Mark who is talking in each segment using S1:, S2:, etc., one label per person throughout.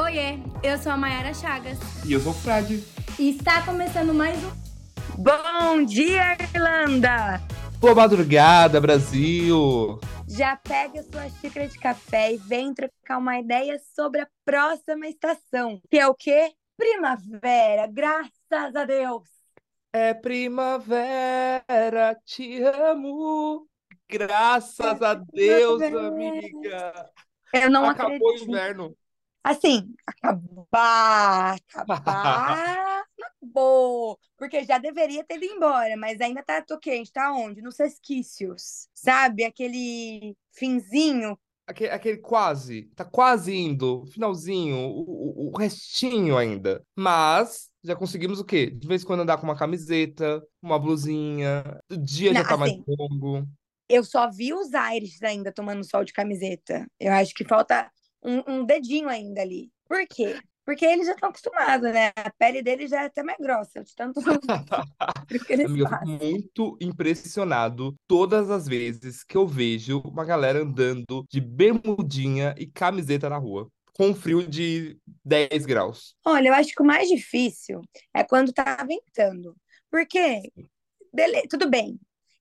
S1: Oiê, eu sou a Mayara Chagas.
S2: E eu sou o Fred.
S1: E está começando mais um.
S3: Bom dia, Irlanda!
S2: Boa madrugada, Brasil!
S3: Já pega sua xícara de café e vem trocar uma ideia sobre a próxima estação, que é o quê? Primavera, graças a Deus!
S2: É primavera, te amo. Graças a Deus, amiga.
S3: Eu não
S2: Acabou o
S3: acredito.
S2: inverno.
S3: Assim, acabar, acabar, acabou. Porque já deveria ter ido embora, mas ainda tá ok, a gente tá onde? Nos resquícios, sabe? Aquele finzinho.
S2: Aquele, aquele quase, tá quase indo, finalzinho, o, o- o restinho ainda. Mas já conseguimos o quê? De vez em quando andar com uma camiseta, uma blusinha, o dia já
S3: Não,
S2: tá mais
S3: assim,
S2: longo.
S3: Eu só vi os aires ainda tomando sol de camiseta. Eu acho que falta um, um dedinho ainda ali. Por quê? Porque eles já estão acostumados, né? A pele deles já é até mais grossa, de tanto que eles
S2: Amiga, eu fico muito impressionado todas as vezes que eu vejo uma galera andando de bermudinha e camiseta na rua, com frio de 10 graus.
S3: Olha, eu acho que o mais difícil é quando tá ventando. Porque, tudo bem,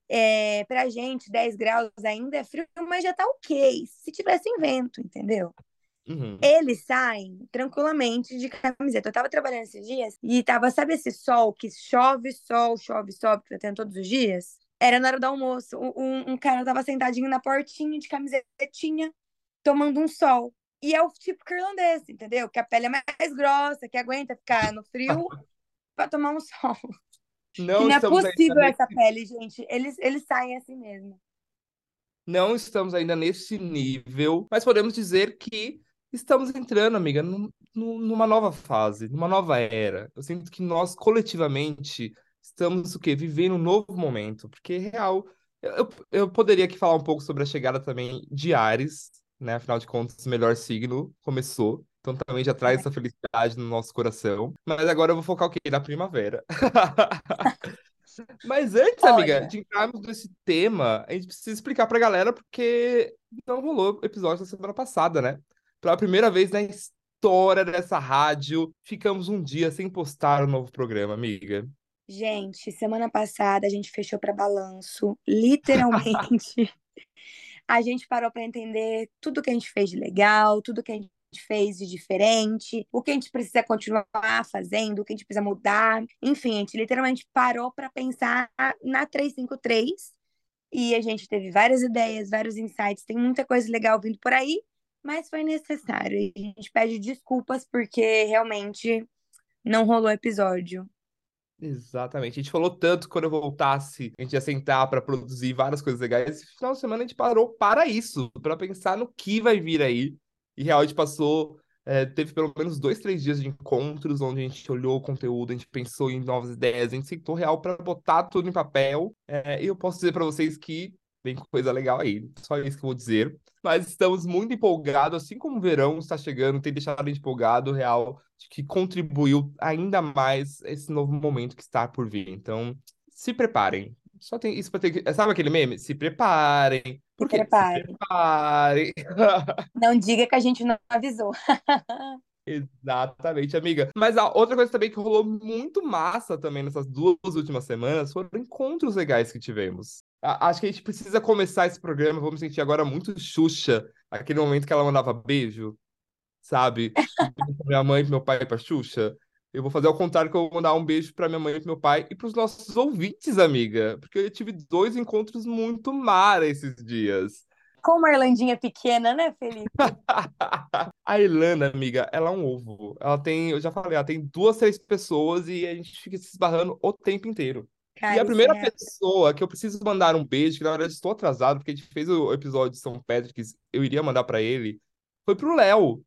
S3: é, pra gente 10 graus ainda é frio, mas já tá ok. Se tivesse vento, entendeu?
S2: Uhum.
S3: Eles saem tranquilamente de camiseta. Eu tava trabalhando esses dias e tava, sabe esse sol que chove, sol, chove, sol, que tá tendo todos os dias? Era na hora do almoço. Um, um- cara tava sentadinho na portinha de camisetinha, tomando um sol. E é o típico irlandês, entendeu? Que a pele é mais grossa, que aguenta ficar no frio pra tomar um sol.
S2: Não
S3: não é possível
S2: nesse,
S3: essa pele, gente. Eles, eles saem assim mesmo.
S2: não estamos ainda nesse nível, mas podemos dizer que estamos entrando, amiga, num- num- numa nova fase, numa nova era. Eu sinto que nós coletivamente estamos o quê? Vivendo um novo momento, porque real, eu, eu poderia aqui falar um pouco sobre a chegada também de Ares, né? Afinal de contas, o melhor signo começou. Então também já traz essa felicidade no nosso coração. Mas agora eu vou focar o quê? Na primavera. Mas antes, amiga,
S3: Olha,
S2: de entrarmos nesse tema, a gente precisa explicar pra galera porque não rolou episódio da semana passada, né? Pela primeira vez na história dessa rádio, ficamos um dia sem postar o novo programa, amiga.
S3: gente, semana passada a gente fechou para balanço, literalmente. A gente parou para entender tudo que a gente fez de legal, tudo que a gente fez de diferente, o que a gente precisa continuar fazendo, o que a gente precisa mudar. Enfim, a gente literalmente parou para pensar na 353 e a gente teve várias ideias, vários insights, tem muita coisa legal vindo por aí, mas foi necessário. A gente pede desculpas porque realmente não rolou episódio.
S2: Exatamente. A gente falou tanto quando eu voltasse, a gente ia sentar pra produzir várias coisas legais. Esse final de semana a gente parou para isso, para pensar no que vai vir aí. E real, a gente passou, é, teve pelo menos dois, três dias de encontros onde a gente olhou o conteúdo, a gente pensou em novas ideias, a gente sentou real para botar tudo em papel. É, e eu posso dizer para vocês que vem coisa legal aí. Só isso que eu vou dizer. Mas estamos muito empolgados, assim como o verão está chegando, tem deixado a gente empolgado, real, que contribuiu ainda mais esse novo momento que está por vir. Então, se preparem. Só tem isso para ter que. Sabe aquele meme? Se preparem.
S3: Se
S2: Por quê? Se
S3: prepare.
S2: preparem.
S3: Não diga que a gente não avisou.
S2: Exatamente, amiga. Mas a outra coisa também que rolou muito massa também nessas duas últimas semanas foram encontros legais que tivemos. Acho que a gente precisa começar esse programa, vamos sentir agora muito Xuxa, aquele momento que ela mandava beijo, sabe? Minha mãe, pro meu pai e pra Xuxa. Eu vou fazer ao contrário, que eu vou mandar um beijo pra minha mãe e pro meu pai e pros nossos ouvintes, amiga. Porque eu tive dois encontros muito mara esses dias.
S3: Com uma Irlandinha pequena, né, Felipe?
S2: A Irlanda, amiga, ela é um ovo. Ela tem, eu já falei, ela tem duas, três pessoas e a gente fica se esbarrando o tempo inteiro. E a primeira
S3: é.
S2: pessoa que eu preciso mandar um beijo, que na verdade estou atrasado, porque a gente fez o episódio de São Patrick's, eu iria mandar pra ele, foi pro Léo.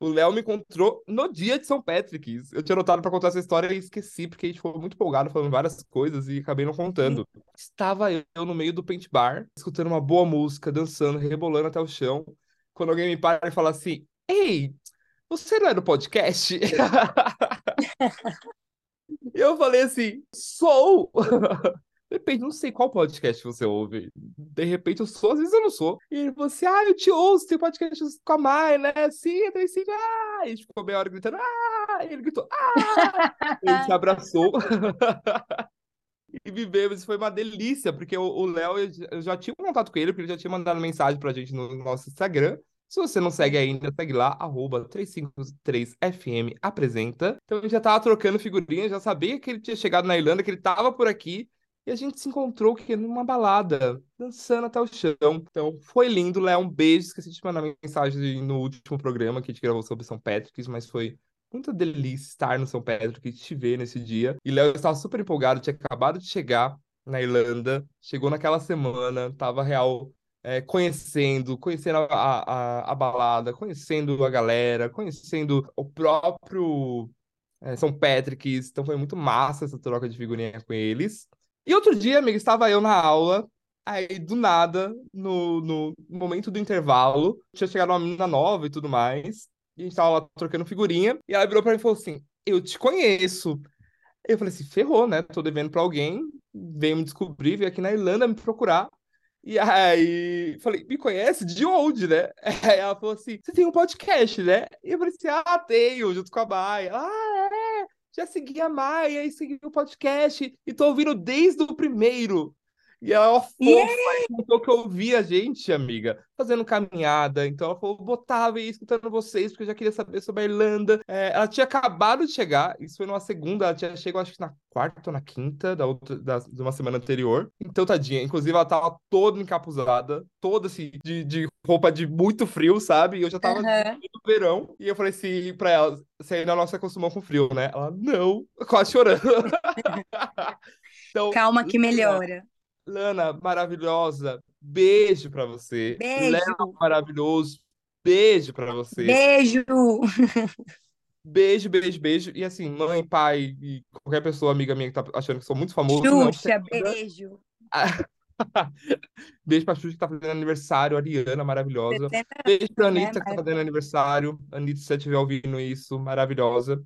S2: O Léo me encontrou no dia de São Patrick's. Eu tinha anotado pra contar essa história e esqueci, porque a gente foi muito empolgado falando várias coisas e acabei não contando. Estava eu no meio do paint bar, escutando uma boa música, dançando, rebolando até o chão, quando alguém me para e fala assim: Ei, você não é do podcast? E eu falei assim: Sou! Depende, não sei qual podcast você ouve. De repente eu sou, às vezes eu não sou. E ele falou assim: ah, eu te ouço, tem podcast com a Mai, né? Sim, tem sim, ah! E ficou meia hora gritando, ah! E ele gritou, ah! ele se abraçou. e vivemos, foi uma delícia, porque o Léo, eu já tinha contato com ele, porque ele já tinha mandado mensagem pra gente no nosso Instagram. Se você não segue ainda, segue lá, arroba 353FM apresenta. Então a gente já tava trocando figurinhas, já sabia que ele tinha chegado na Irlanda, que ele tava por aqui. E a gente se encontrou que numa balada, dançando até o chão. Então, foi lindo, Léo. Um beijo. Esqueci de mandar mensagem no último programa que a gente gravou sobre São Patrick's, mas foi muita delícia estar no São que te ver nesse dia. E Léo estava super empolgado, tinha acabado de chegar na Irlanda, chegou naquela semana, tava real é, conhecendo, conhecendo a, a, a, balada, conhecendo a galera, conhecendo o próprio é, São Patrick's. Então foi muito massa essa troca de figurinha com eles. E outro dia, amigo, estava eu na aula, aí do nada, no, no momento do intervalo, tinha chegado uma menina nova e tudo mais, e a gente tava lá trocando figurinha, e ela virou pra mim e falou assim: Eu te conheço. Eu falei assim: ferrou, né? Tô devendo pra alguém, veio me descobrir, veio aqui na Irlanda me procurar. E aí, falei, me conhece? De onde, né? Aí ela falou assim: você tem um podcast, né? E eu falei assim: ah, tenho, junto com a Maia. Ah, é? já segui a Maia e segui o podcast e tô ouvindo desde o primeiro. E ela fofa yeah! contou que eu vi a gente, amiga, fazendo caminhada. Então ela falou, botava e escutando vocês, porque eu já queria saber sobre a Irlanda. É, ela tinha acabado de chegar, isso foi numa segunda, ela tinha chegado acho que na quarta ou na quinta da outra, da, de uma semana anterior. Então, tadinha, inclusive ela tava toda encapuzada, toda assim, de, de roupa de muito frio, sabe? E eu já tava uhum. no verão. E eu falei assim pra ela, você ainda não se acostumou com frio, né? Ela, não, quase chorando.
S3: então, Calma que melhora.
S2: Lana, maravilhosa, beijo para você.
S3: Beijo.
S2: Léo, maravilhoso, beijo para você.
S3: Beijo.
S2: Beijo, beijo, beijo. E assim, mãe, pai e qualquer pessoa, amiga minha que tá achando que sou muito famoso.
S3: Xuxa, não, beijo.
S2: beijo pra Xuxa que tá fazendo aniversário, Ariana, maravilhosa. Beijo pra né, Anitta que tá fazendo aniversário. Anitta, se você estiver ouvindo isso, maravilhosa.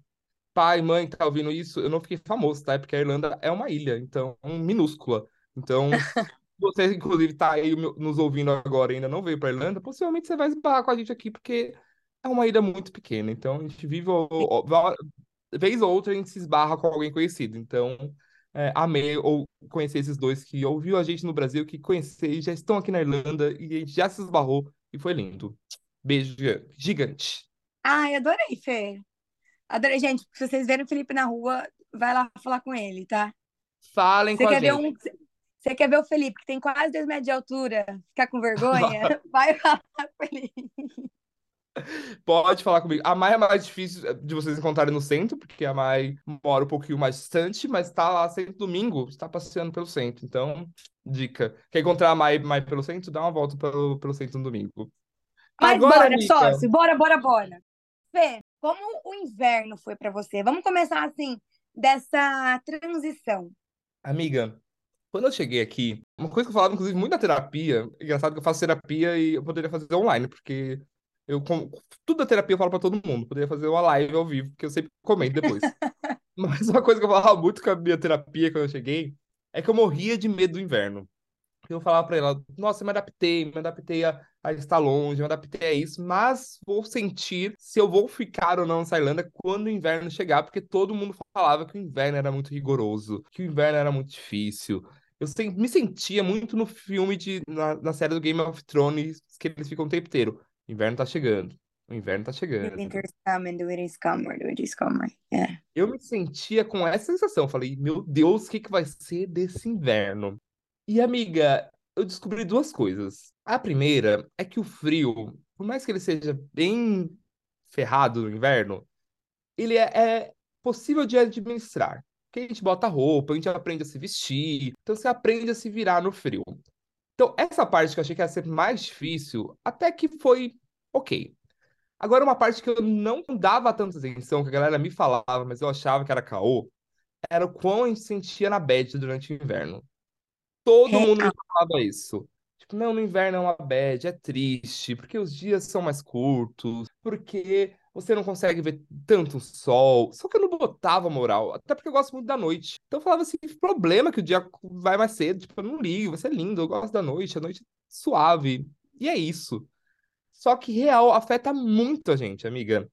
S2: Pai, mãe que tá ouvindo isso, eu não fiquei famoso, tá? Porque a Irlanda é uma ilha, então, minúscula. Então, você, inclusive, está aí nos ouvindo agora e ainda não veio para Irlanda, possivelmente você vai esbarrar com a gente aqui, porque é uma ilha muito pequena. Então, a gente vive, vez ou outra, a gente se esbarra com alguém conhecido. Então, é, amei ou conhecer esses dois que ouviu a gente no Brasil, que conhecer e já estão aqui na Irlanda e a gente já se esbarrou e foi lindo. Beijo gigante.
S3: Ai, adorei, Fê. Adorei, gente. Se vocês verem o Felipe na rua, vai lá falar com ele, tá?
S2: Falem
S3: Você
S2: com a
S3: gente. Um... Você quer ver o Felipe, que tem quase 2 metros de altura, ficar com vergonha? Vai falar com ele.
S2: Pode falar comigo. A Mai é mais difícil de vocês encontrarem no centro, porque a Mai mora um pouquinho mais distante, mas está lá sempre domingo, está passeando pelo centro. Então, dica. Quer encontrar a Mai, Mai pelo centro? Dá uma volta pelo, pelo centro no domingo.
S3: Mas Agora, bora, amiga... sócio, bora, bora, bora. Fê, como o inverno foi para você? Vamos começar assim, dessa transição.
S2: Amiga, quando eu cheguei aqui, uma coisa que eu falava, inclusive, muito na terapia, engraçado que eu faço terapia e eu poderia fazer online, porque eu, tudo da terapia eu falo pra todo mundo, poderia fazer uma live ao vivo, que eu sempre comento depois. Mas uma coisa que eu falava muito com a minha terapia quando eu cheguei, é que eu morria de medo do inverno. Eu falava pra ela, nossa, eu me adaptei, me adaptei a, a estar longe, me adaptei a isso, mas vou sentir se eu vou ficar ou não nessa Irlanda quando o inverno chegar, porque todo mundo falava que o inverno era muito rigoroso, que o inverno era muito difícil, eu me sentia muito no filme de. Na, na, série do Game of Thrones, que eles ficam o tempo inteiro. O inverno tá chegando. O inverno tá chegando. Winter's coming, the winter's coming, the winter's coming. Yeah. Eu me sentia com essa sensação. Falei, meu Deus, o que, que vai ser desse inverno? E, amiga, eu descobri duas coisas. A primeira é que o frio, por mais que ele seja bem ferrado no inverno, ele é, é possível de administrar que a gente bota roupa, a gente aprende a se vestir, então você aprende a se virar no frio. Então, essa parte que eu achei que ia ser mais difícil, até que foi ok. Agora, uma parte que eu não dava tanta atenção, que a galera me falava, mas eu achava que era caô, era o quão a gente sentia na bad durante o inverno. Todo mundo me falava isso. Não, no inverno é uma bad, é triste, porque os dias são mais curtos, porque você não consegue ver tanto sol. Só que eu não botava moral, até porque eu gosto muito da noite. Então eu falava assim, problema que o dia vai mais cedo, tipo, eu não ligo, vai ser lindo, eu gosto da noite, a noite é suave. E é isso. Só que real afeta muito a gente, amiga.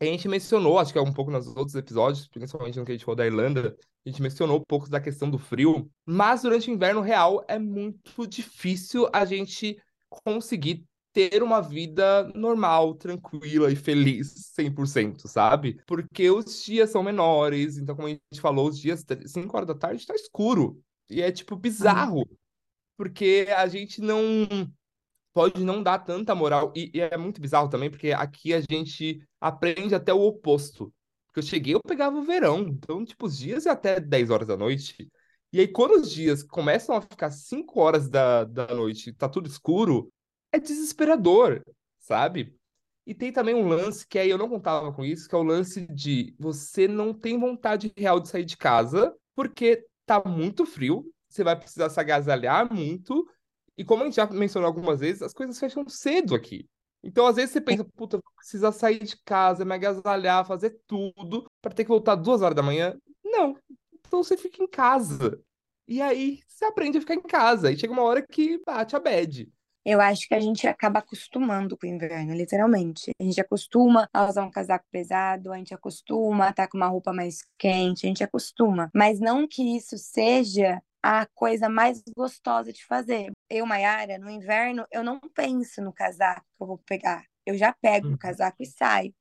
S2: A gente mencionou, acho que é um pouco nos outros episódios, principalmente no que a gente falou da Irlanda, a gente mencionou um pouco da questão do frio, mas durante o inverno real é muito difícil a gente conseguir ter uma vida normal, tranquila e feliz 100%, sabe? Porque os dias são menores, então como a gente falou, os dias 5 horas da tarde tá escuro. E é tipo bizarro, porque a gente não pode não dar tanta moral. E, e, é muito bizarro também, porque aqui a gente aprende até o oposto. Porque eu cheguei, eu pegava o verão. Então, tipo, os dias é até 10 horas da noite. E aí, quando os dias começam a ficar 5 horas da, da noite, tá tudo escuro, é desesperador, sabe? E tem também um lance que aí eu não contava com isso, que é o lance de você não tem vontade real de sair de casa, porque tá muito frio, você vai precisar se agasalhar muito, e como a gente já mencionou algumas vezes, as coisas fecham cedo aqui. Então, às vezes, você pensa, puta, precisa sair de casa, me agasalhar, fazer tudo, para ter que voltar duas horas da manhã. Não. Então você fica em casa. E aí você aprende a ficar em casa. E chega uma hora que bate a bad.
S3: Eu acho que a gente acaba acostumando com o inverno, literalmente. A gente acostuma a usar um casaco pesado, a gente acostuma a estar com uma roupa mais quente, a gente acostuma. Mas não que isso seja a coisa mais gostosa de fazer. Eu, Mayara, no inverno, eu não penso no casaco que eu vou pegar. Eu já pego o uhum. casaco e saio.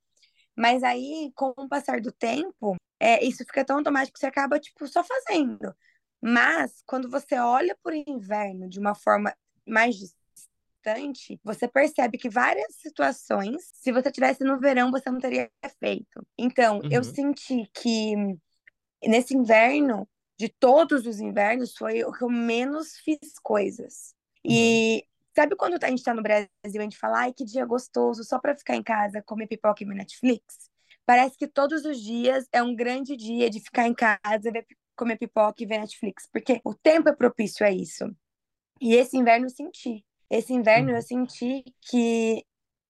S3: Mas aí, com o passar do tempo, é, isso fica tão automático que você acaba, tipo, só fazendo. Mas, quando você olha por inverno de uma forma mais distante, você percebe que várias situações, se você tivesse no verão, você não teria feito. Então, uhum. eu senti que nesse inverno, de todos os invernos, foi o que eu menos fiz coisas. E uhum. sabe quando a gente tá no Brasil e a gente fala, ai, que dia gostoso, só pra ficar em casa, comer pipoca e ver Netflix? Parece que todos os dias é um grande dia de ficar em casa, ver, comer pipoca e ver Netflix, porque o tempo é propício a isso. E esse inverno eu senti. Esse inverno eu uhum. senti que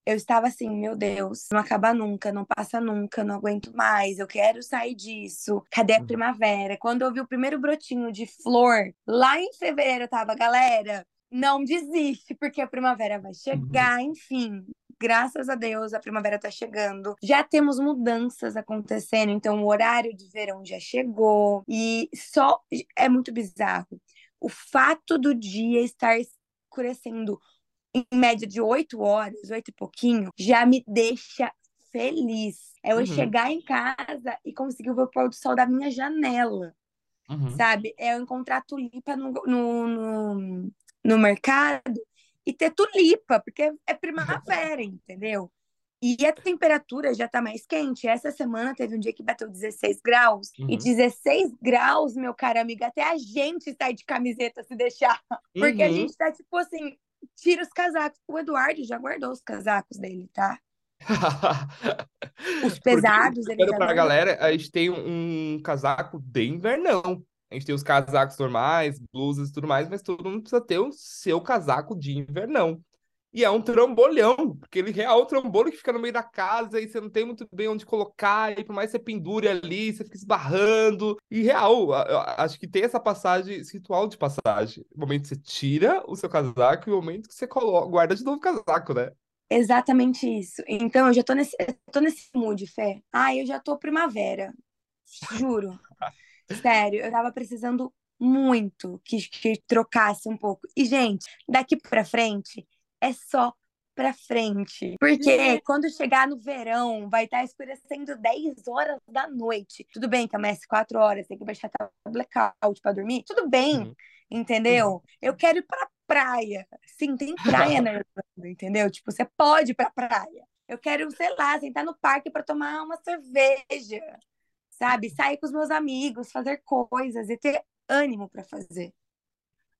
S3: eu estava assim, meu Deus, não acaba nunca, não passa nunca, não aguento mais, eu quero sair disso. Cadê a uhum. primavera? Quando eu vi o primeiro brotinho de flor, lá em fevereiro eu tava, galera, não desiste, porque a primavera vai chegar, uhum. enfim. Graças a Deus, a primavera tá chegando. Já temos mudanças acontecendo, então o horário de verão já chegou. E só é muito bizarro. O fato do dia estar escurecendo em média de oito horas, oito e pouquinho, já me deixa feliz. É eu uhum. chegar em casa e conseguir ver o pôr do sol da minha janela. Uhum. Sabe? É eu encontrar tulipa no, no, no, no mercado e ter tulipa, porque é primavera, entendeu? E a temperatura já tá mais quente. Essa semana teve um dia que bateu 16 graus. Uhum. E 16 graus, meu cara amigo, até a gente sai de camiseta se deixar. Porque a uhum. gente tá, tipo assim, tira os casacos. O Eduardo já guardou os casacos dele, tá? os pesados.
S2: Porque, ele pra galera, a gente tem um, casaco de invernão. A gente tem os casacos normais, blusas e tudo mais, mas todo mundo precisa ter o seu casaco de invernão. E é um trambolhão, porque ele é o trambolho que fica no meio da casa e você não tem muito bem onde colocar, e por mais que você pendure ali, você fica esbarrando. E real, acho que tem essa passagem, esse ritual de passagem. O momento que você tira o seu casaco e o momento que você coloca, guarda de novo o casaco, né?
S3: Exatamente isso. Então, eu já tô nesse, tô nesse mood, Fé. Ah, eu já tô primavera. Juro. Sério, eu tava precisando muito que, que trocasse um pouco. E, gente, daqui pra frente, é só pra frente. Porque uhum. quando chegar no verão, vai estar tá escurecendo 10 horas da noite. Tudo bem que amanhece 4 horas, tem que baixar até blackout pra dormir. Tudo bem, uhum. entendeu? Uhum. Eu quero ir pra praia. Sim, tem praia na Irlanda, entendeu? Tipo, você pode ir pra praia. Eu quero, sei lá, sentar no parque para tomar uma cerveja, sabe? Sair com os meus amigos, fazer coisas e ter ânimo para fazer.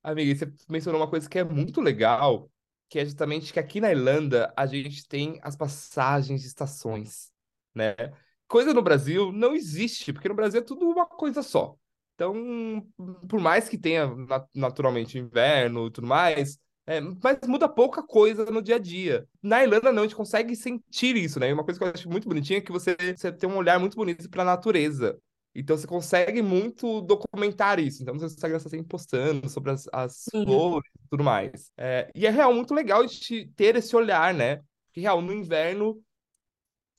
S2: Amiga, você mencionou uma coisa que é muito legal, que é justamente que aqui na Irlanda a gente tem as passagens de estações, né? Coisa no Brasil não existe, porque no Brasil é tudo uma coisa só. Então, por mais que tenha naturalmente inverno e tudo mais, É, mas muda pouca coisa no dia a dia. Na Irlanda, não, a gente consegue sentir isso, né? E uma coisa que eu acho muito bonitinha é que você, você tem um olhar muito bonito para a natureza. Então você consegue muito documentar isso. Então no seu Instagram você está sempre postando sobre as, as flores e tudo mais. É, e é real muito legal de ter esse olhar, né? Que real, no inverno.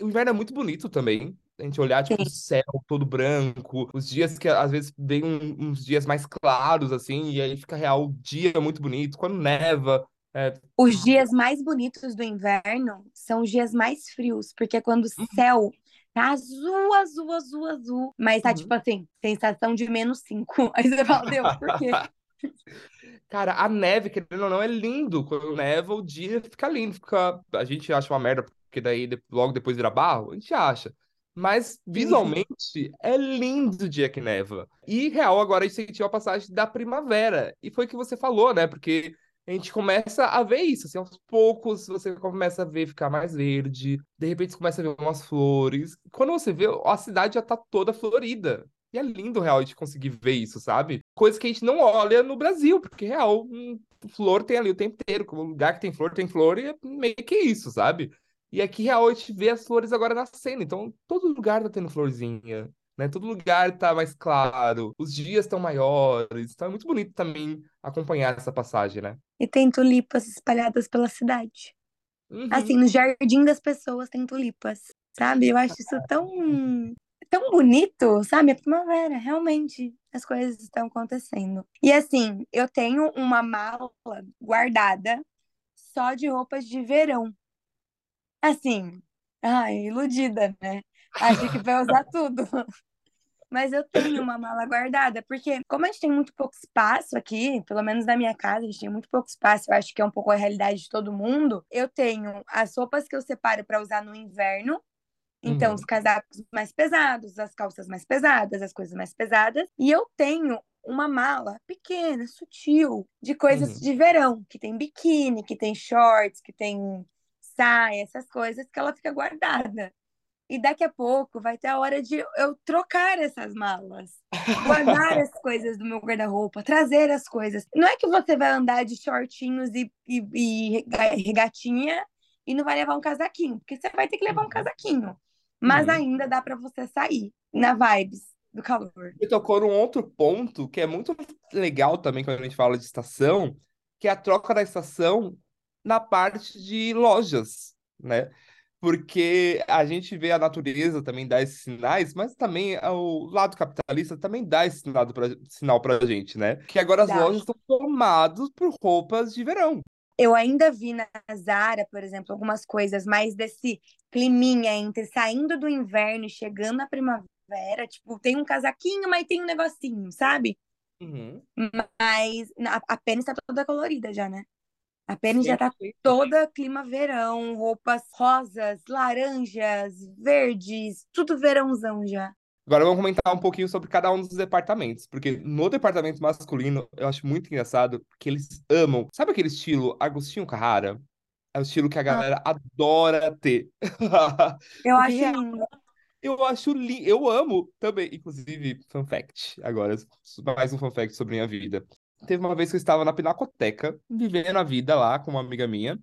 S2: O inverno é muito bonito também. A gente olhar, tipo, o céu todo branco, os dias que às vezes vem um, uns dias mais claros, assim, e aí fica real o dia muito bonito, quando neva. É...
S3: Os dias mais bonitos do inverno são os dias mais frios, porque é quando o uhum. céu azul, azul, azul, azul, mas tá uhum. tipo assim, sensação de menos cinco. Aí você fala, Deus, por quê?
S2: Cara, a neve, querendo ou não, é lindo. Quando neva, o dia fica lindo. Fica... A gente acha uma merda, porque daí logo depois vira barro. A gente acha. Mas visualmente é lindo o dia que neva. E real, agora a gente sentiu a passagem da primavera. E foi o que você falou, né? Porque a gente começa a ver isso, assim, aos poucos você começa a ver ficar mais verde, de repente você começa a ver umas flores. Quando você vê, a cidade já tá toda florida. E é lindo, real, de conseguir ver isso, sabe? Coisa que a gente não olha no Brasil, porque, real, um, flor tem ali o tempo inteiro. Como lugar que tem flor, tem flor, e é meio que isso, sabe? E aqui, real, a gente vê as flores agora nascendo. Então, todo lugar tá tendo florzinha, né? Todo lugar tá mais claro, os dias estão maiores. Então, é muito bonito também acompanhar essa passagem, né?
S3: E tem tulipas espalhadas pela cidade. Uhum. Assim, no jardim das pessoas tem tulipas, sabe? Eu acho isso tão tão bonito, sabe? A primavera, realmente, as coisas estão acontecendo. E assim, eu tenho uma mala guardada só de roupas de verão. Assim, ai, iludida, né? Acho que vai usar tudo. Mas eu tenho uma mala guardada, porque como a gente tem muito pouco espaço aqui, pelo menos na minha casa, a gente tem muito pouco espaço, eu acho que é um pouco a realidade de todo mundo. Eu tenho as roupas que eu separo para usar no inverno, então, uhum. os casacos mais pesados, as calças mais pesadas, as coisas mais pesadas. E eu tenho uma mala pequena, sutil, de coisas uhum. de verão, que tem biquíni, que tem shorts, que tem saia, essas coisas, que ela fica guardada. E daqui a pouco vai ter a hora de eu trocar essas malas, guardar as coisas do meu guarda-roupa, trazer as coisas. Não é que você vai andar de shortinhos e, e, e regatinha e não vai levar um casaquinho, porque você vai ter que levar um uhum. casaquinho. Mas uhum. ainda dá para você sair na vibes do calor.
S2: Você tocou num outro ponto que é muito legal também quando a gente fala de estação, que é a troca da estação na parte de lojas, né? Porque a gente vê a natureza também dar esses sinais, mas também o lado capitalista também dá esse sinal pra, sinal pra gente, né? Que agora as dá. lojas estão formadas por roupas de verão.
S3: Eu ainda vi na Zara, por exemplo, algumas coisas mais desse climinha entre saindo do inverno e chegando na primavera. Tipo, tem um casaquinho, mas tem um negocinho, sabe?
S2: Uhum.
S3: Mas a, a pênis tá toda colorida já, né? A pênis já tá toda clima verão, roupas rosas, laranjas, verdes, tudo verãozão já.
S2: Agora vamos comentar um pouquinho sobre cada um dos departamentos, porque no departamento masculino eu acho muito engraçado que eles amam. Sabe aquele estilo Agostinho Carrara? É o estilo que a ah. galera ah. adora ter.
S3: Eu acho lindo.
S2: Eu acho lindo. Eu amo também. Inclusive, fun fact, agora, mais um fun fact sobre minha vida. Teve uma vez que eu estava na Pinacoteca, vivendo a vida lá com uma amiga minha.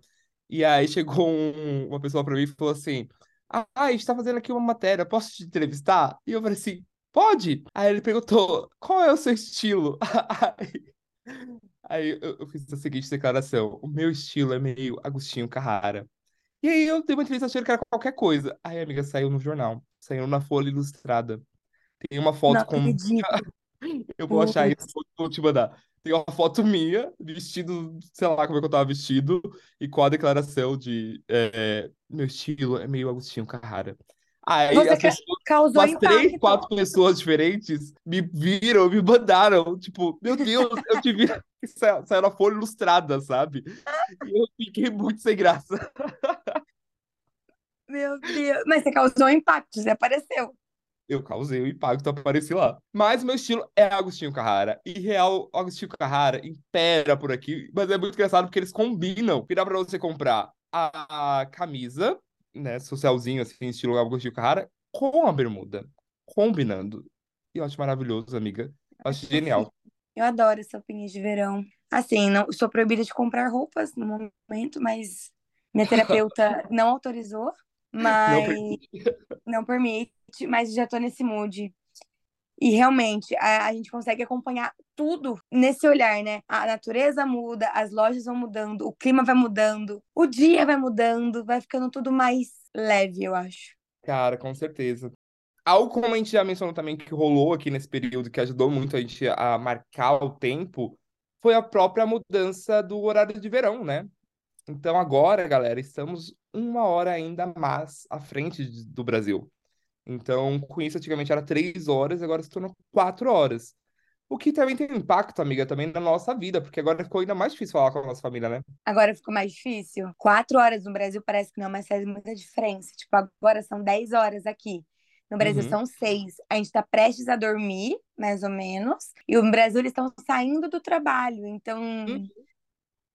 S2: E aí chegou um, uma pessoa para mim e falou assim: ah, a gente tá fazendo aqui uma matéria, posso te entrevistar? E eu falei assim, pode? Aí ele perguntou, qual é o seu estilo? Aí, eu, eu, fiz a seguinte declaração, o meu estilo é meio Agostinho Carrara. E aí eu dei uma entrevista achando que era qualquer coisa. Aí a amiga saiu no jornal, saiu na Folha Ilustrada. Tem uma foto
S3: Não
S2: com... Eu vou achar isso, vou te mandar. Tem uma foto minha, vestido, sei lá como é que eu tava vestido, e com a declaração de é, meu estilo é meio Agostinho Carrara. Aí
S3: Você as pessoas,
S2: causou umas três, quatro pessoas diferentes me viram, me mandaram. Tipo, meu Deus, eu te vi. Saiu, na folha ilustrada, sabe? E eu fiquei muito sem graça.
S3: Meu Deus. Mas você causou impacto, você apareceu
S2: eu causei o impacto, apareci lá. Mas meu estilo é Agostinho Carrara. E real, Agostinho Carrara impera por aqui. Mas é muito engraçado porque eles combinam. Que dá pra você comprar a, camisa, né, socialzinho, assim, estilo Agostinho Carrara, com a bermuda. Combinando. E eu acho maravilhoso, amiga. Eu acho genial.
S3: Eu adoro essa roupinha de verão. Assim, não sou proibida de comprar roupas no momento, mas minha terapeuta não autorizou, mas não, não permite, mas já tô nesse mood. E realmente, a, a, gente consegue acompanhar tudo nesse olhar, né? A natureza muda, as lojas vão mudando, o clima vai mudando, o dia vai mudando, vai ficando tudo mais leve, eu acho.
S2: Cara, com certeza. Algo como a gente já mencionou também que rolou aqui nesse período, que ajudou muito a gente a marcar o tempo, foi a própria mudança do horário de verão, né? Então agora, galera, estamos uma hora ainda mais à frente do Brasil. Então, com isso, antigamente era três horas, agora se tornou quatro horas. O que também tem impacto, amiga, também na nossa vida, porque agora ficou ainda mais difícil falar com a nossa família, né?
S3: Agora ficou mais difícil. Quatro horas no Brasil parece que não, mas faz muita diferença. Tipo, agora são dez horas aqui. No Brasil uhum. são seis. A gente tá prestes a dormir, mais ou menos. E no Brasil eles estão saindo do trabalho. Então, uhum.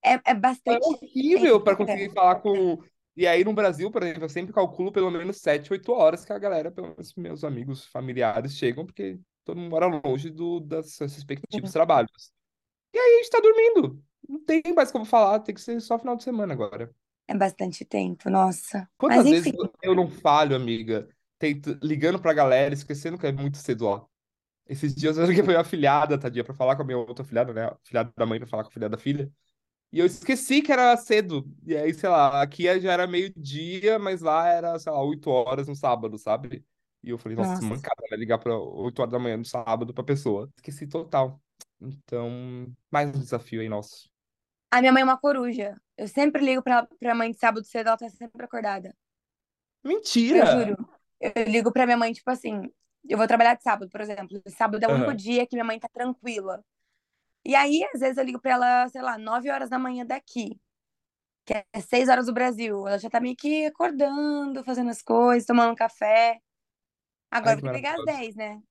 S3: é, é bastante.
S2: É horrível para conseguir falar com e aí no Brasil, por exemplo, eu sempre calculo pelo menos 7, 8 horas que a galera, pelo menos meus amigos familiares, chegam, porque todo mundo mora longe do, das seus respectivos uhum. trabalhos. E aí a gente tá dormindo. Não tem mais como falar, tem que ser só final de semana agora.
S3: É bastante tempo, nossa.
S2: Quantas Mas, vezes eu não falho, amiga, tento, ligando pra galera, esquecendo que é muito cedo, ó. Esses dias eu liguei pra minha afilhada, tadinha, pra falar com a minha outra afilhada, né? Filhada da mãe pra falar com a filha da filha. E eu esqueci que era cedo. E aí, sei lá, aqui já era meio-dia, mas lá era, sei lá, 8 horas no sábado, sabe? E eu falei, nossa, nossa. mancada, né? Ligar pra 8 horas da manhã no sábado pra pessoa. Esqueci total. Então, mais um desafio aí nosso.
S3: A minha mãe é uma coruja. Eu sempre ligo pra, pra mãe de sábado cedo, ela tá sempre acordada.
S2: Mentira!
S3: Eu juro. Eu ligo pra minha mãe, tipo assim, eu vou trabalhar de sábado, por exemplo. Sábado é o único dia que minha mãe tá tranquila. E aí, às vezes, eu ligo pra ela, sei lá, 9 horas da manhã daqui, que é 6 horas do Brasil. Ela já tá meio que acordando, fazendo as coisas, tomando um café. Agora Ai, vou pegar às 10, né?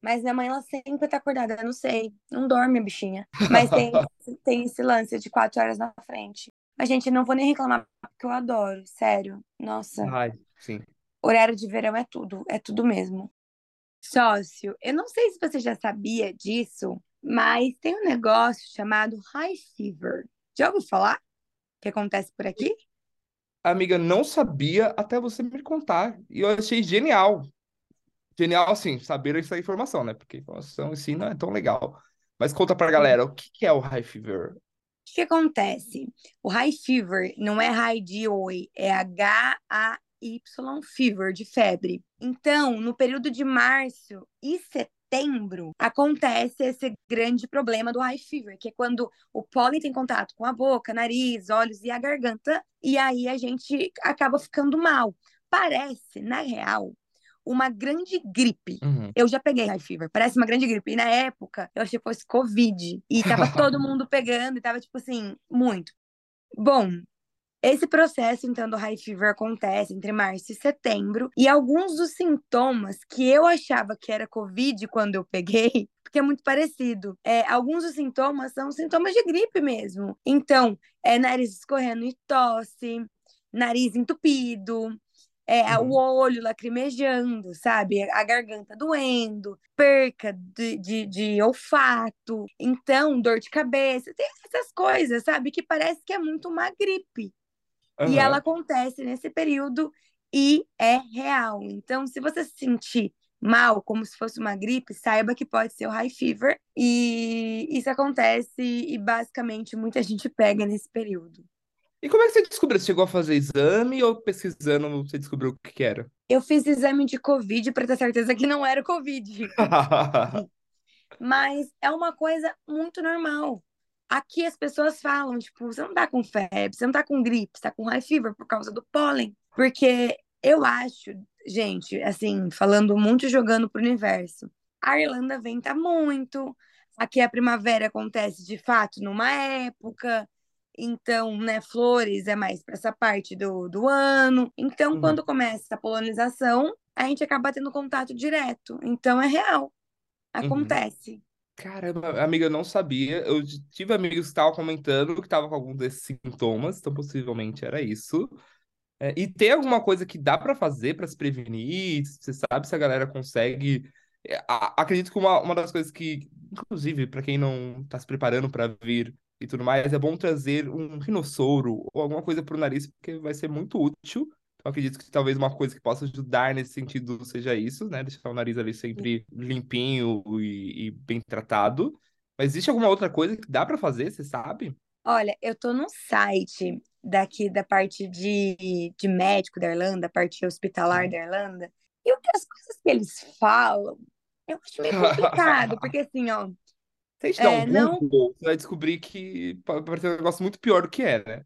S3: Mas minha mãe, ela sempre tá acordada, eu não sei. Não dorme, a bichinha. Mas tem, tem esse lance de 4 horas na frente. Mas, gente, não vou nem reclamar, porque eu adoro, sério. Nossa.
S2: Ai, sim.
S3: Horário de verão é tudo, é tudo mesmo. Sócio, eu não sei se você já sabia disso, mas tem um negócio chamado high fever. Já ouviu falar? Que acontece por aqui?
S2: Amiga, não sabia até você me contar. E eu achei genial. Genial, assim, saber essa informação, né? Porque informação em si não é tão legal. Mas conta pra galera, o que é o high fever? O
S3: que acontece? O high fever não é high de oi, é H-A-Y fever, de febre. Então, no período de março e setembro, setembro acontece esse grande problema do high fever, que é quando o pólen tem contato com a boca, nariz, olhos e a garganta, e aí a gente acaba ficando mal. Parece, na real, uma grande gripe. Uhum. Eu já peguei high fever, parece uma grande gripe. E na época, eu achei que fosse Covid. E tava todo mundo pegando, e tava, tipo assim, muito. Bom, esse processo, então, do high fever acontece entre março e setembro, e alguns dos sintomas que eu achava que era Covid quando eu peguei, porque é muito parecido, é, alguns dos sintomas são sintomas de gripe mesmo. Então, é nariz escorrendo e tosse, nariz entupido, é, uhum. o olho lacrimejando, sabe? A garganta doendo, perca de, de, de, olfato, então dor de cabeça, tem essas coisas, sabe? Que parece que é muito uma gripe. Uhum. E ela acontece nesse período e é real. Então, se você se sentir mal, como se fosse uma gripe, saiba que pode ser o high fever. E isso acontece e basicamente muita gente pega nesse período.
S2: E como é que você descobriu? Você chegou a fazer exame ou pesquisando você descobriu o que era?
S3: Eu fiz exame de Covid para ter certeza que não era Covid. Mas é uma coisa muito normal. Aqui as pessoas falam, tipo, você não tá com febre, você não tá com gripe, você tá com high fever por causa do pólen. Porque eu acho, gente, assim, falando muito jogando pro universo, a Irlanda venta muito, aqui a primavera acontece de fato numa época, então, né, flores é mais para essa parte do, do ano. Então, uhum. quando começa a polonização, a gente acaba tendo contato direto. Então, é real. Uhum. Acontece. Uhum.
S2: Caramba, amiga, eu não sabia. Eu tive amigos que estavam comentando que estavam com alguns desses sintomas, então possivelmente era isso. É, e tem alguma coisa que dá para fazer para se prevenir? Você sabe se a galera consegue? É, a, acredito que uma, uma das coisas que, inclusive, para quem não está se preparando para vir e tudo mais, é bom trazer um rinossoro ou alguma coisa pro nariz, porque vai ser muito útil. Então, acredito que talvez uma coisa que possa ajudar nesse sentido seja isso, né? Deixar o nariz ali sempre limpinho e, e bem tratado. Mas existe alguma outra coisa que dá para fazer, você sabe?
S3: Olha, eu tô no site daqui da parte de, de médico da Irlanda, parte hospitalar
S2: Uhum.
S3: da Irlanda, e o que as coisas que eles falam, eu acho meio complicado, porque assim, ó,
S2: Se a gente
S3: É,
S2: um
S3: não-
S2: Google, você vai descobrir que pode parecer um negócio muito pior do que é, né?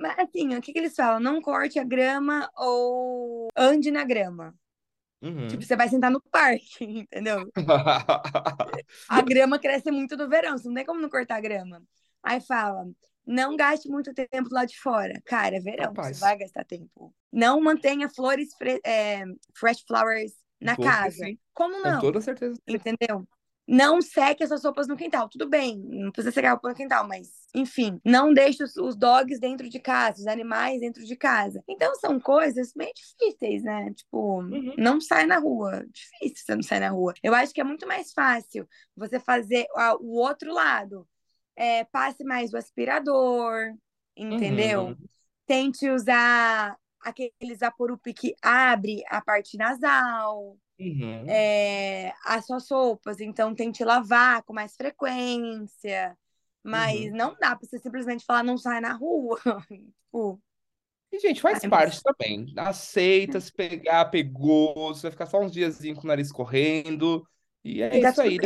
S3: Mas assim, o que que eles falam? Não corte a grama ou ande na grama.
S2: Uhum.
S3: Tipo, você vai sentar no parque, entendeu? A grama cresce muito no verão, você não tem como não cortar a grama. Aí fala, não gaste muito tempo lá de fora. Cara, é verão,
S2: Rapaz.
S3: você vai gastar tempo. Não mantenha flores, é, fresh flowers na casa. Como
S2: Com
S3: não?
S2: toda certeza.
S3: Entendeu? Não seque as suas roupas no quintal. Tudo bem, não precisa secar a roupa no quintal, mas enfim, não deixe os, os dogs dentro de casa, os animais dentro de casa. Então são coisas meio difíceis, né? Tipo,
S2: Uhum.
S3: não sai na rua. Difícil você não sair na rua. Eu acho que é muito mais fácil você fazer o outro lado. É, passe mais o aspirador, entendeu?
S2: Uhum.
S3: Tente usar aqueles Vaporup que abre a parte nasal
S2: Uhum.
S3: é, as suas roupas, então tente lavar com mais frequência. Mas
S2: Uhum.
S3: não dá pra você simplesmente falar não sai na rua. Tipo,
S2: E, gente, faz
S3: Ai, mas-
S2: parte também. Aceita, se pegar, pegou. Você vai ficar só uns diazinhos com o nariz correndo. E é
S3: e
S2: isso aí.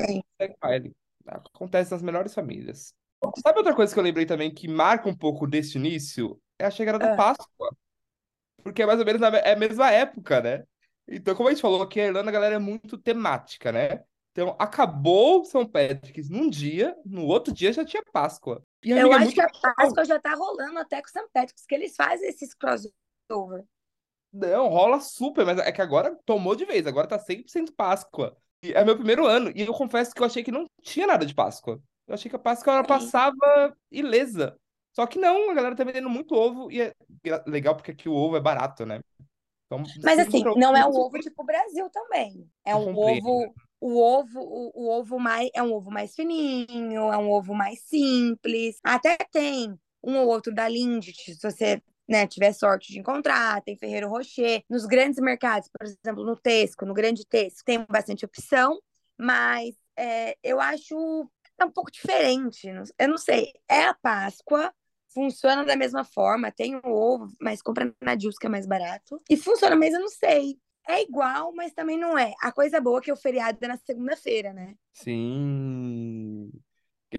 S2: Acontece nas melhores famílias. Sabe outra coisa que eu lembrei também que marca um pouco desse início? É a chegada da
S3: Ah.
S2: Páscoa. Porque é mais ou menos na é a mesma época, né? Então, como a gente falou aqui, a Irlanda, a galera, é muito temática, né? Então, acabou São Patrick's num dia, no outro dia já tinha Páscoa. E,
S3: Eu
S2: é
S3: acho
S2: muito
S3: que a. Páscoa já tá rolando até com o St. Patrick's, que eles fazem esses crossover.
S2: Não, rola super, mas é que agora tomou de vez, agora tá 100% Páscoa. E é meu primeiro ano, e eu confesso que eu achei que não tinha nada de Páscoa. Eu achei que a Páscoa ela passava ilesa. Só que não, a galera tá vendendo muito ovo, e é legal porque aqui o ovo é barato, né? Então,
S3: Mas assim, não é o
S2: muito
S3: ovo tipo o Brasil também. É um ovo, o ovo, o, o ovo mais é um ovo mais fininho, é um ovo mais simples. Até tem um ou outro da Lindt, se você né, tiver sorte de encontrar, tem Ferreiro Rocher. Nos grandes mercados, por exemplo, no Tesco, no Grande Tesco, tem bastante opção, mas é, eu acho é um pouco diferente. Eu não sei, é a Páscoa, funciona da mesma forma, tem o ovo, mas compra na Dills que é mais barato. E funciona, mas eu não sei. É igual, mas também não é. A coisa boa é que o feriado é na segunda-feira, né?
S2: Sim.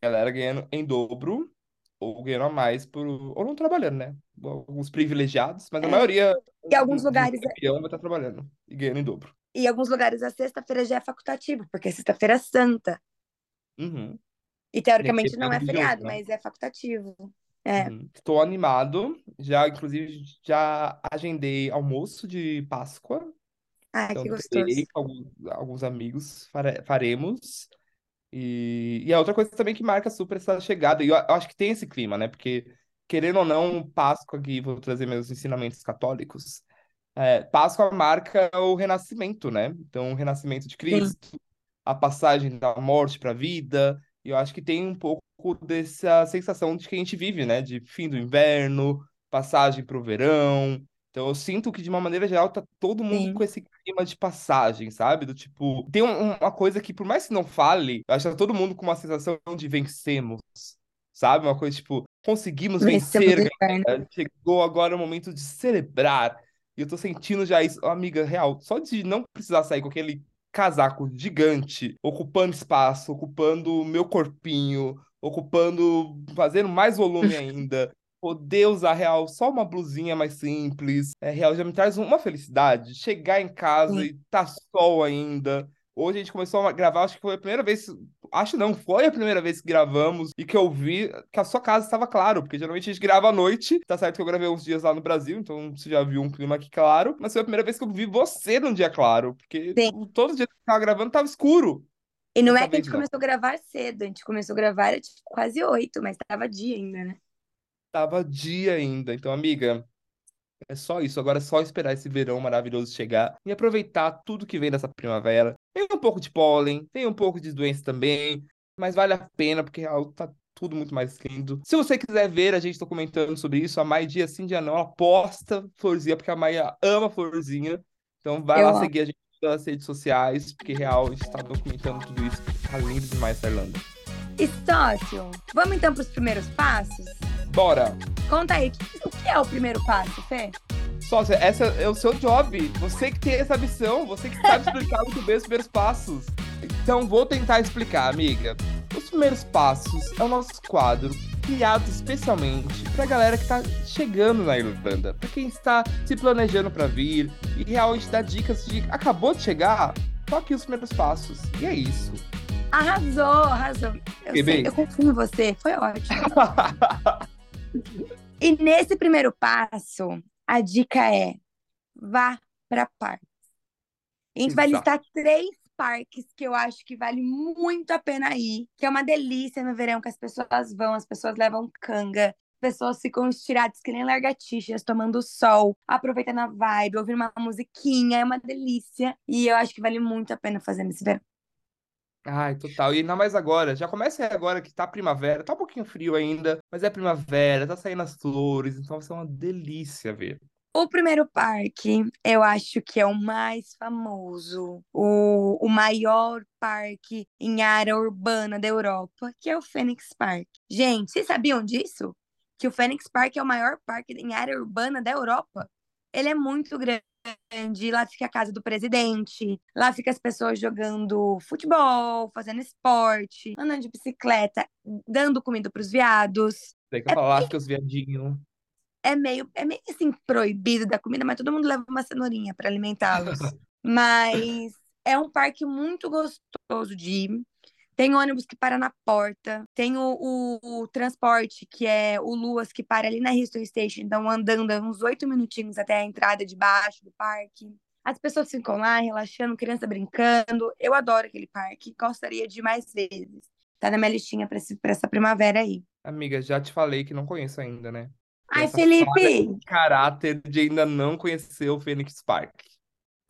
S2: Galera ganhando em dobro, ou ganhando a mais por. Ou não trabalhando, né? Alguns privilegiados, mas a
S3: É.
S2: maioria
S3: E alguns lugares,
S2: campeão vai estar trabalhando e ganhando em dobro.
S3: e alguns lugares a sexta-feira já é facultativo, porque é sexta-feira é santa.
S2: Uhum.
S3: E teoricamente
S2: é
S3: não é
S2: religioso,
S3: feriado,
S2: né?
S3: mas é facultativo. É.
S2: Uhum. Estou animado. Já, inclusive, já agendei almoço de Páscoa.
S3: Ai,
S2: Então,
S3: que gostoso.
S2: alguns, alguns amigos, fare- faremos. E, e a outra coisa também que marca super essa chegada, e eu, eu acho que tem esse clima, né? Porque, querendo ou não, Páscoa, aqui vou trazer meus ensinamentos católicos, é, Páscoa marca o renascimento, né? Então, o renascimento de Cristo, a passagem da morte para a vida, e eu acho que tem um pouco dessa sensação de que a gente vive, né? De fim do inverno, passagem para o verão. Então, eu sinto que, de uma maneira geral, tá todo mundo
S3: Sim.
S2: com esse clima de passagem, sabe? Do tipo, tem um- uma coisa que, por mais que não fale, acho que tá todo mundo com uma sensação de vencemos, sabe? Uma coisa tipo, conseguimos
S3: Vencemos
S2: vencer, galera. Chegou agora o momento de celebrar. E eu tô sentindo já isso, amiga, real, só de não precisar sair com aquele casaco gigante, ocupando espaço, ocupando o meu corpinho, ocupando, fazendo mais volume ainda. Poder usar real só uma blusinha mais simples. É, real já me traz uma felicidade. Chegar em casa
S3: Sim.
S2: e tá sol ainda. Hoje a gente começou a gravar, acho que foi a primeira vez. Acho não, foi a primeira vez que gravamos e que eu vi que a sua casa estava claro, porque geralmente a gente grava à noite. Tá certo que eu gravei uns dias lá no Brasil, então você já viu um clima aqui claro. Mas foi a primeira vez que eu vi você num dia claro, porque
S3: Sim.
S2: todo dia que eu tava gravando tava escuro.
S3: E não
S2: Dessa
S3: é que a gente
S2: não.
S3: começou a gravar cedo, a gente começou a gravar era tipo quase oito, mas tava dia ainda, né?
S2: Tava dia ainda. Então, amiga, é só isso. Agora é só esperar esse verão maravilhoso chegar e aproveitar tudo que vem dessa primavera. Tem um pouco de pólen, tem um pouco de doença também, mas vale a pena porque real, tá tudo muito mais lindo. Se você quiser ver, a gente tá comentando sobre isso, a Mai dia sim, dia não, ela posta florzinha, porque a Maia ama florzinha. Então vai
S3: Eu
S2: lá
S3: amo.
S2: seguir a gente nas redes sociais, porque real, a gente tá documentando tudo isso. Tá lindo demais essa Irlanda.
S3: Estócio, vamos então pros primeiros passos?
S2: Bora!
S3: Conta aí, o que é o primeiro passo, Fê?
S2: Sócia, essa é o seu job. Você que tem essa missão, você que sabe explicar muito bem os primeiros passos. Então, vou tentar explicar, amiga. Os primeiros passos é o nosso quadro criado especialmente pra galera que tá chegando na Irlanda, pra quem está se planejando pra vir e realmente dá dicas de acabou de chegar, aqui os primeiros passos. E é isso.
S3: Arrasou, arrasou. Eu, sei,
S2: bem.
S3: eu confio em você, foi ótimo. E nesse primeiro passo, a dica é vá para parques. A gente vai
S2: Exato.
S3: listar três parques que eu acho que vale muito a pena ir, que é uma delícia no verão, que as pessoas vão, as pessoas levam canga, as pessoas ficam estiradas que nem lagartixas, tomando sol, aproveitando a vibe, ouvindo uma musiquinha, é uma delícia. E eu acho que vale muito a pena fazer nesse verão.
S2: Ai, total. E ainda mais agora. Já começa agora que tá primavera. Tá um pouquinho frio ainda, mas é primavera, tá saindo as flores, então vai ser uma delícia ver.
S3: O primeiro parque, eu acho que é o mais famoso, o, o maior parque em área urbana da Europa, que é o Phoenix Park. Gente, vocês sabiam disso? Que o Phoenix Park é o maior parque em área urbana da Europa? Ele é muito grande, lá fica a casa do presidente, lá fica as pessoas jogando futebol, fazendo esporte, andando de bicicleta, dando comida para os viados
S2: Daí que eu falar, que os viadinhos.
S3: É meio, é meio assim proibido da comida, mas todo mundo leva uma cenourinha para alimentá-los. Mas é um parque muito gostoso de ir. Tem ônibus que para na porta, tem o, o- o transporte, que é o Luas, que para ali na Houston Station, então andando uns oito minutinhos até a entrada de baixo do parque. As pessoas ficam lá relaxando, criança brincando. Eu adoro aquele parque, gostaria de ir mais vezes. Tá na minha listinha para essa primavera aí.
S2: Amiga, já te falei que não conheço ainda, né?
S3: Ai, Felipe!
S2: Caráter de ainda não conhecer o Phoenix Park.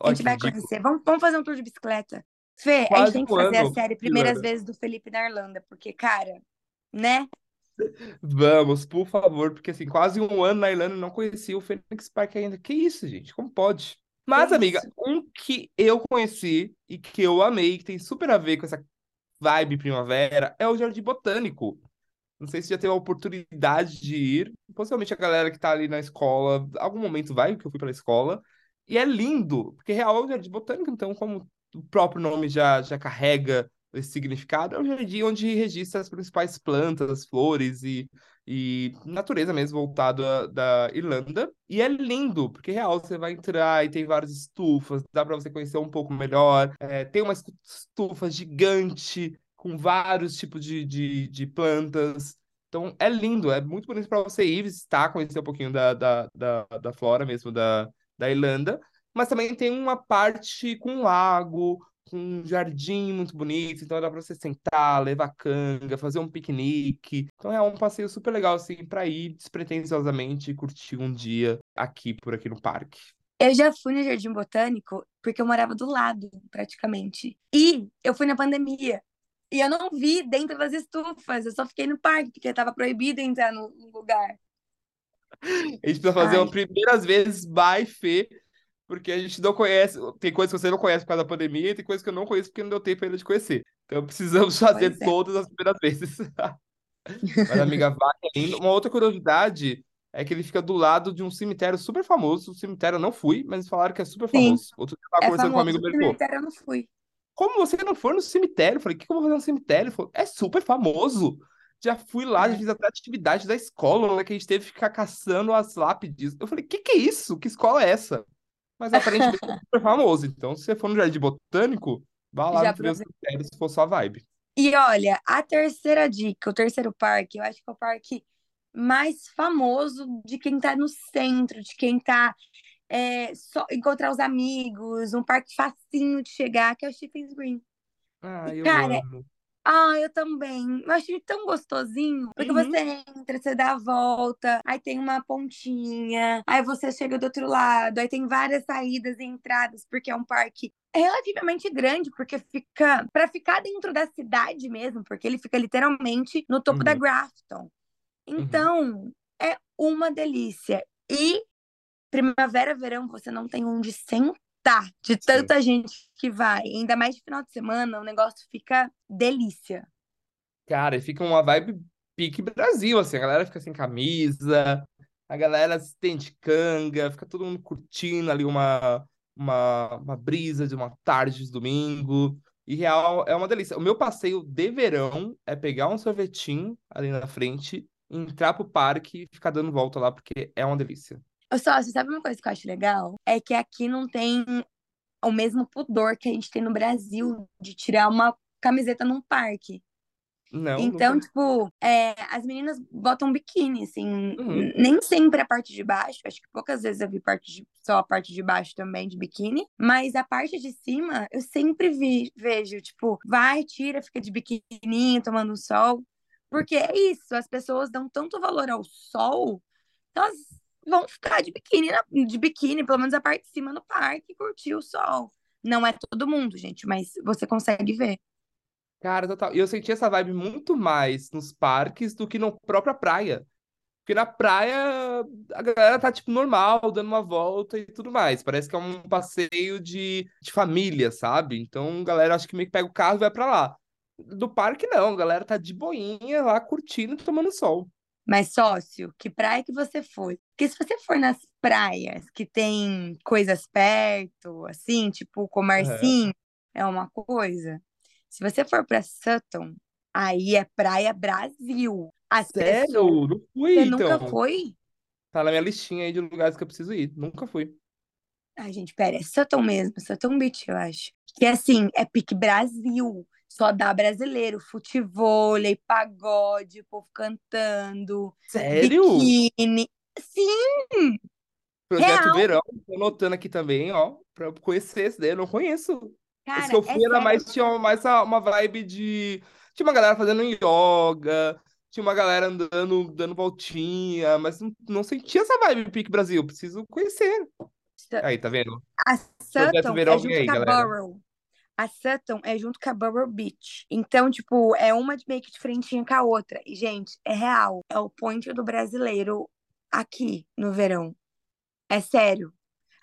S3: A gente vai conhecer. Vamos, vamos fazer um tour de bicicleta. Fê, a
S2: Quase
S3: gente tem que
S2: um
S3: fazer a
S2: ano,
S3: série Primeiras
S2: Irlanda.
S3: Vezes do Felipe na Irlanda, porque, cara, né?
S2: Vamos, por favor, porque assim, quase um ano na Irlanda não conhecia o Phoenix Park ainda. Que isso, gente? Como pode? Mas,
S3: Que
S2: amiga,
S3: isso?
S2: um que eu conheci e que eu amei, que tem super a ver com essa vibe primavera, é o Jardim Botânico. Não sei se já teve a oportunidade de ir. Possivelmente a galera que tá ali na escola, algum momento vai, porque eu fui pela escola. E é lindo, porque real é um jardim botânico, então, como o próprio nome já, já carrega esse significado, é um jardim onde registra as principais plantas, flores e, e natureza mesmo voltado a- da Irlanda. E é lindo, porque real você vai entrar e tem várias estufas, dá para você conhecer um pouco melhor. É, tem uma estu- estufa gigante com vários tipos de, de, de plantas. Então é lindo, é muito bonito para você ir visitar, conhecer um pouquinho da, da, da, da flora mesmo da, da Irlanda. Mas também tem uma parte com lago, com um jardim muito bonito, então dá para você sentar, levar canga, fazer um piquenique. Então é um passeio super legal assim para ir despretensiosamente e curtir um dia aqui por aqui no parque.
S3: Eu já fui no Jardim Botânico porque eu morava do lado, praticamente. E eu fui na pandemia. E eu não vi dentro das estufas, eu só fiquei no parque, porque tava proibido entrar no, lugar.
S2: A gente precisa fazer
S3: Ai.
S2: as primeiras vezes by Fê, porque a gente não conhece. Tem coisas que você não conhece por causa da pandemia e tem coisas que eu não conheço porque não deu tempo ainda de conhecer. Então precisamos fazer
S3: é.
S2: todas as primeiras vezes. Mas, amiga, vai lindo. Uma outra curiosidade é que ele fica do lado de um cemitério super famoso. O cemitério eu não fui, mas eles falaram que é super
S3: Sim.
S2: famoso. Outro dia eu tava
S3: É
S2: conversando com um
S3: famoso,
S2: amigo meu, falou,
S3: cemitério eu não fui.
S2: Como você não for no cemitério? Eu falei, o que que eu vou fazer no cemitério? Ele falou, é super famoso. Já fui lá, já
S3: É.
S2: fiz até atividade da escola, né, que a gente teve que ficar caçando as lápides. Eu falei, que que é isso? Que escola é essa? Mas aparentemente é super famoso. Então, se você for no Jardim Botânico, vá lá
S3: Já
S2: no cemitério se for sua vibe.
S3: E olha, a terceira dica, o terceiro parque, eu acho que é o parque mais famoso de quem tá no centro, de quem tá é, só encontrar os amigos, um parque facinho de chegar, que é o Stephen's Green.
S2: Ah, eu
S3: cara,
S2: amo.
S3: Ah, eu também. Eu achei tão gostosinho. Porque
S2: Uhum.
S3: você entra, você dá a volta, aí tem uma pontinha, aí você chega do outro lado, aí tem várias saídas e entradas, porque é um parque relativamente grande, porque fica para ficar dentro da cidade mesmo, porque ele fica literalmente no topo
S2: Uhum.
S3: da Grafton. Então, é uma delícia. E primavera, verão, você não tem onde sentar de tanta gente que vai. Ainda mais de final de semana, o negócio fica delícia.
S2: Cara, e fica uma vibe pique Brasil, assim, a galera fica sem camisa, a galera se tem de canga, fica todo mundo curtindo ali uma, uma, uma brisa de uma tarde de domingo. E real é uma delícia. O meu passeio de verão é pegar um sorvetinho ali na frente, entrar pro parque e ficar dando volta lá, porque é uma delícia.
S3: Ô, Sócio, sabe uma coisa que eu acho legal? É que aqui não tem o mesmo pudor que a gente tem no Brasil de tirar uma camiseta num parque.
S2: Não,
S3: Então, tipo, é, as meninas botam biquíni, assim,
S2: Uhum.
S3: nem sempre a parte de baixo, acho que poucas vezes eu vi parte de- só a parte de baixo também de biquíni, mas a parte de cima eu sempre vi, vejo, tipo, vai, tira, fica de biquininho, tomando sol, porque é isso, as pessoas dão tanto valor ao sol, que elas vão ficar de biquíni, na- de biquíni, pelo menos a parte de cima no parque, curtir o sol. Não é todo mundo, gente, mas você consegue ver.
S2: Cara, total. E eu senti essa vibe muito mais nos parques do que na própria praia. Porque na praia a galera tá, tipo, normal, dando uma volta e tudo mais. Parece que é um passeio de, de família, sabe? Então galera acho que meio que pega o carro e vai pra lá. Do parque, não. A galera tá de boinha lá, curtindo tomando sol.
S3: Mas, sócio, que praia que você foi? Porque se você for nas praias que tem coisas perto, assim, tipo o comercinho, é uma coisa. Se você for pra Sutton, aí é Praia Brasil. As pessoas.
S2: Sério? Não fui,
S3: Você
S2: então.
S3: nunca foi?
S2: Tá na minha listinha aí de lugares que eu preciso ir. Nunca fui.
S3: Ai, gente, pera, é Sutton mesmo, Sutton Beach, eu acho. Que assim, é pique Brasil. Só dá brasileiro, futevôlei, pagode, o povo cantando,
S2: Sério?
S3: biquíni. Sim,
S2: Projeto
S3: Real.
S2: Verão, tô anotando aqui também, ó, pra eu conhecer esse daí, eu não conheço.
S3: cara,
S2: Esse que eu
S3: é
S2: fui era
S3: sério.
S2: mais, tinha mais uma, vibe de. Tinha uma galera fazendo yoga, tinha uma galera andando, dando voltinha, mas não, não sentia essa vibe Pique Brasil. Preciso conhecer. Aí, tá vendo?
S3: A
S2: Projeto
S3: Sutton
S2: Verão
S3: é junto
S2: aí, galera.
S3: Borough. A Sutton é junto com a Borough Beach. Então, tipo, é uma de- meio que de frentinha com a outra. E, gente, é real. É o point do brasileiro aqui no verão. É sério.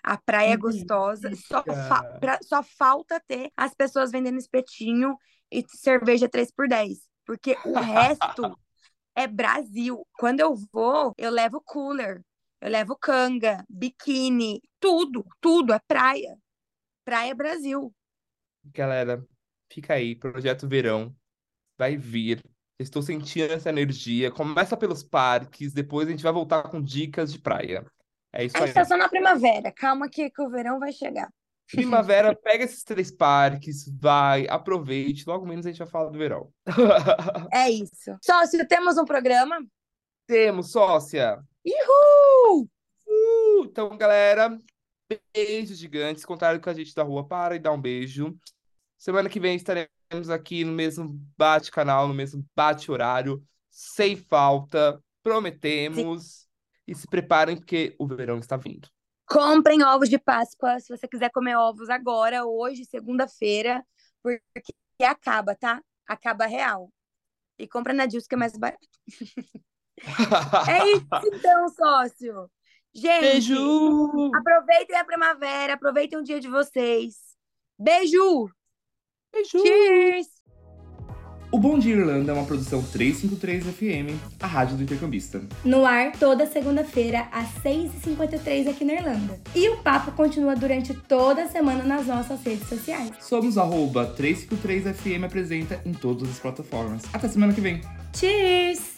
S3: A praia é gostosa. Só, fa- pra- só falta ter as pessoas vendendo espetinho e cerveja 3 por 10 Porque o resto é Brasil. Quando eu vou, eu levo cooler. Eu levo canga, biquíni, tudo, tudo é praia. Praia Brasil.
S2: Galera, fica aí, Projeto Verão. Vai vir. Estou sentindo essa energia. Começa pelos parques, depois a gente vai voltar com dicas de praia. É isso
S3: A
S2: aí.
S3: gente tá só na primavera. Calma que, que o verão vai chegar.
S2: Primavera, pega esses três parques, vai, aproveite. Logo menos a gente vai falar do verão.
S3: É isso. Sócio, temos um programa?
S2: Temos, sócia.
S3: Uhul!
S2: Uh, então, galera, beijos gigantes. Contaram com a gente da rua. Para e dá um beijo. Semana que vem estaremos aqui no mesmo bate-canal, no mesmo bate-horário, sem falta. Prometemos. E se preparem, porque o verão está vindo.
S3: Comprem ovos de Páscoa se você quiser comer ovos agora, hoje, segunda-feira, porque acaba, tá? Acaba real. E compra na Dills que é mais barato. É isso então, sócio. Gente,
S2: Beijo!
S3: aproveitem a primavera, aproveitem o dia de vocês. Beijo!
S2: Beijo!
S3: Cheers!
S2: O Bom Dia Irlanda é uma produção 353 FM, a rádio do intercambista.
S1: No ar, toda segunda-feira, às 6h53 aqui na Irlanda. E o papo continua durante toda a semana nas nossas redes sociais.
S2: Somos arroba 353FM apresenta em todas as plataformas. Até semana que vem.
S1: Cheers!